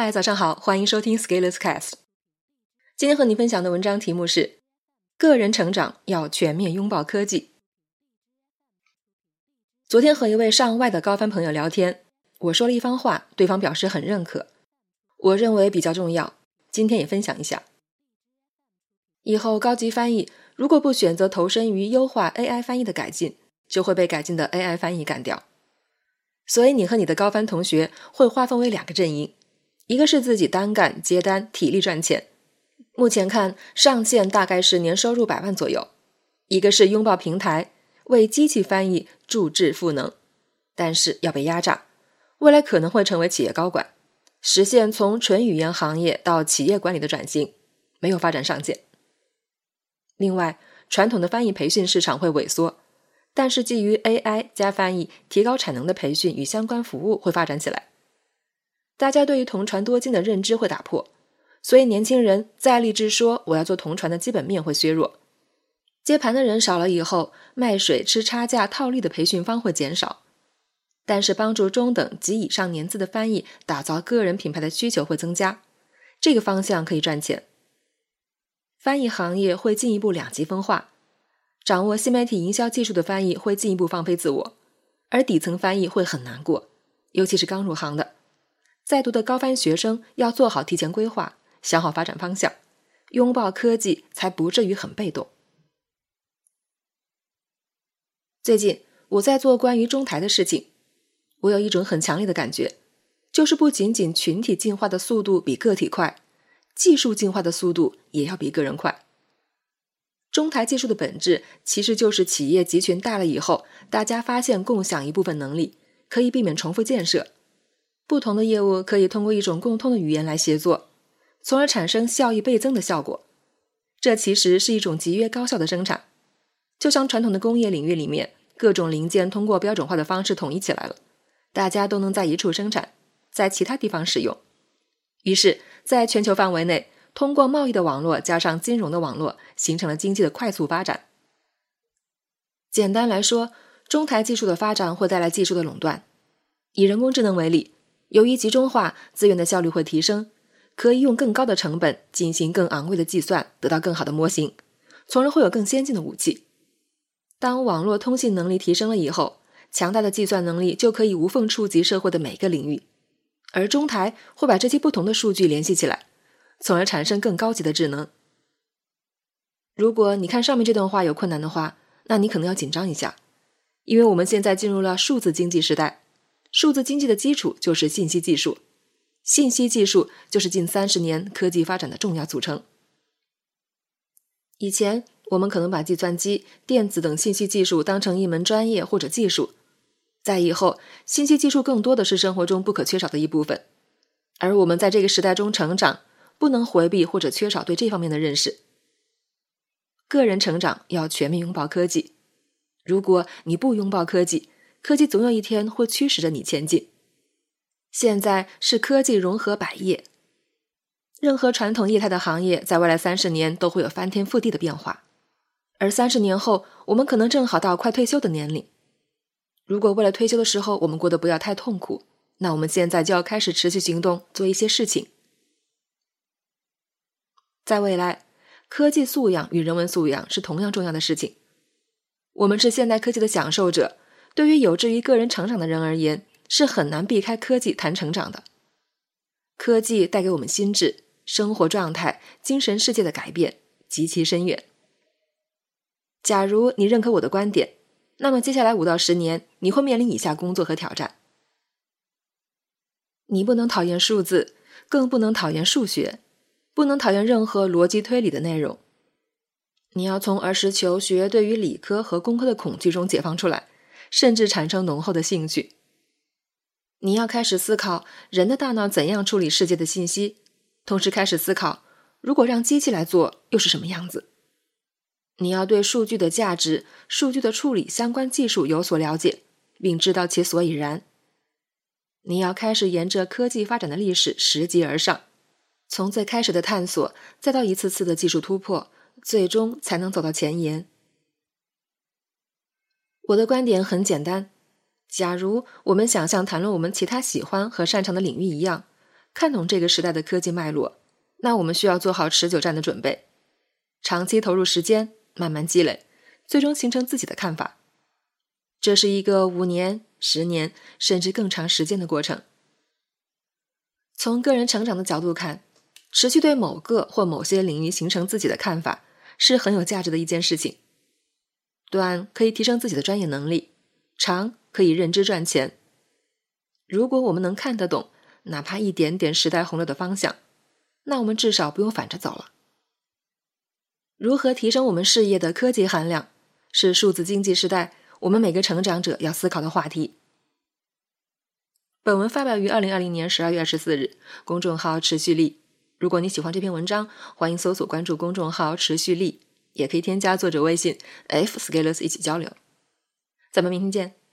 嗨，早上好，欢迎收听 Scalers Cast。今天和你分享的文章题目是：个人成长要全面拥抱科技。昨天和一位上外的高翻朋友聊天，我说了一番话，对方表示很认可，我认为比较重要，今天也分享一下。以后高级翻译如果不选择投身于优化 AI 翻译的改进，就会被改进的 AI 翻译干掉。所以你和你的高翻同学会划分为两个阵营。一个是自己单干接单，体力赚钱，目前看上限大概是年收入百万左右；一个是拥抱平台，为机器翻译注智赋能，但是要被压榨，未来可能会成为企业高管，实现从纯语言行业到企业管理的转型，没有发展上限。另外，传统的翻译培训市场会萎缩，但是基于 AI 加翻译提高产能的培训与相关服务会发展起来。大家对于同传多金的认知会打破，所以年轻人再立志说我要做同传的基本面会削弱，接盘的人少了以后，卖水吃差价套利的培训方会减少，但是帮助中等及以上年资的翻译打造个人品牌的需求会增加，这个方向可以赚钱。翻译行业会进一步两极分化，掌握新媒体营销技术的翻译会进一步放飞自我，而底层翻译会很难过，尤其是刚入行的。在读的高翻学生要做好提前规划，想好发展方向，拥抱科技，才不至于很被动。最近我在做关于中台的事情，我有一种很强烈的感觉，就是不仅仅群体进化的速度比个体快，技术进化的速度也要比个人快。中台技术的本质其实就是企业集群大了以后，大家发现共享一部分能力，可以避免重复建设。不同的业务可以通过一种共通的语言来协作，从而产生效益倍增的效果。这其实是一种集约高效的生产，就像传统的工业领域里面，各种零件通过标准化的方式统一起来了，大家都能在一处生产，在其他地方使用。于是，在全球范围内，通过贸易的网络加上金融的网络，形成了经济的快速发展。简单来说，中台技术的发展会带来技术的垄断。以人工智能为例。由于集中化，资源的效率会提升，可以用更高的成本进行更昂贵的计算，得到更好的模型，从而会有更先进的武器。当网络通信能力提升了以后，强大的计算能力就可以无缝触及社会的每个领域，而中台会把这些不同的数据联系起来，从而产生更高级的智能。如果你看上面这段话有困难的话，那你可能要紧张一下，因为我们现在进入了数字经济时代。数字经济的基础就是信息技术，信息技术就是近三十年科技发展的重要组成。以前我们可能把计算机、电子等信息技术当成一门专业或者技术，在以后，信息技术更多的是生活中不可缺少的一部分。而我们在这个时代中成长，不能回避或者缺少对这方面的认识。个人成长要全面拥抱科技，如果你不拥抱科技，科技总有一天会驱使着你前进。现在是科技融合百业，任何传统业态的行业在未来三十年都会有翻天覆地的变化，而三十年后我们可能正好到快退休的年龄。如果为了退休的时候我们过得不要太痛苦，那我们现在就要开始持续行动，做一些事情。在未来，科技素养与人文素养是同样重要的事情。我们是现代科技的享受者。对于有志于个人成长的人而言，是很难避开科技谈成长的。科技带给我们心智、生活状态、精神世界的改变极其深远。假如你认可我的观点，那么接下来五到十年，你会面临以下工作和挑战：你不能讨厌数字，更不能讨厌数学，不能讨厌任何逻辑推理的内容。你要从儿时求学对于理科和工科的恐惧中解放出来。甚至产生浓厚的兴趣。你要开始思考人的大脑怎样处理世界的信息，同时开始思考如果让机器来做又是什么样子。你要对数据的价值、数据的处理相关技术有所了解，并知道其所以然。你要开始沿着科技发展的历史拾级而上，从最开始的探索，再到一次次的技术突破，最终才能走到前沿。我的观点很简单：假如我们想像谈论我们其他喜欢和擅长的领域一样，看懂这个时代的科技脉络，那我们需要做好持久战的准备，长期投入时间，慢慢积累，最终形成自己的看法。这是一个五年、十年甚至更长时间的过程。从个人成长的角度看，持续对某个或某些领域形成自己的看法，是很有价值的一件事情。短可以提升自己的专业能力，长可以认知赚钱。如果我们能看得懂哪怕一点点时代洪流的方向，那我们至少不用反着走了。如何提升我们事业的科技含量，是数字经济时代我们每个成长者要思考的话题。本文发表于二零二零年十二月二十四日，公众号持续力。如果你喜欢这篇文章，欢迎搜索关注公众号持续力，也可以添加作者微信 f scalers 一起交流。咱们明天见。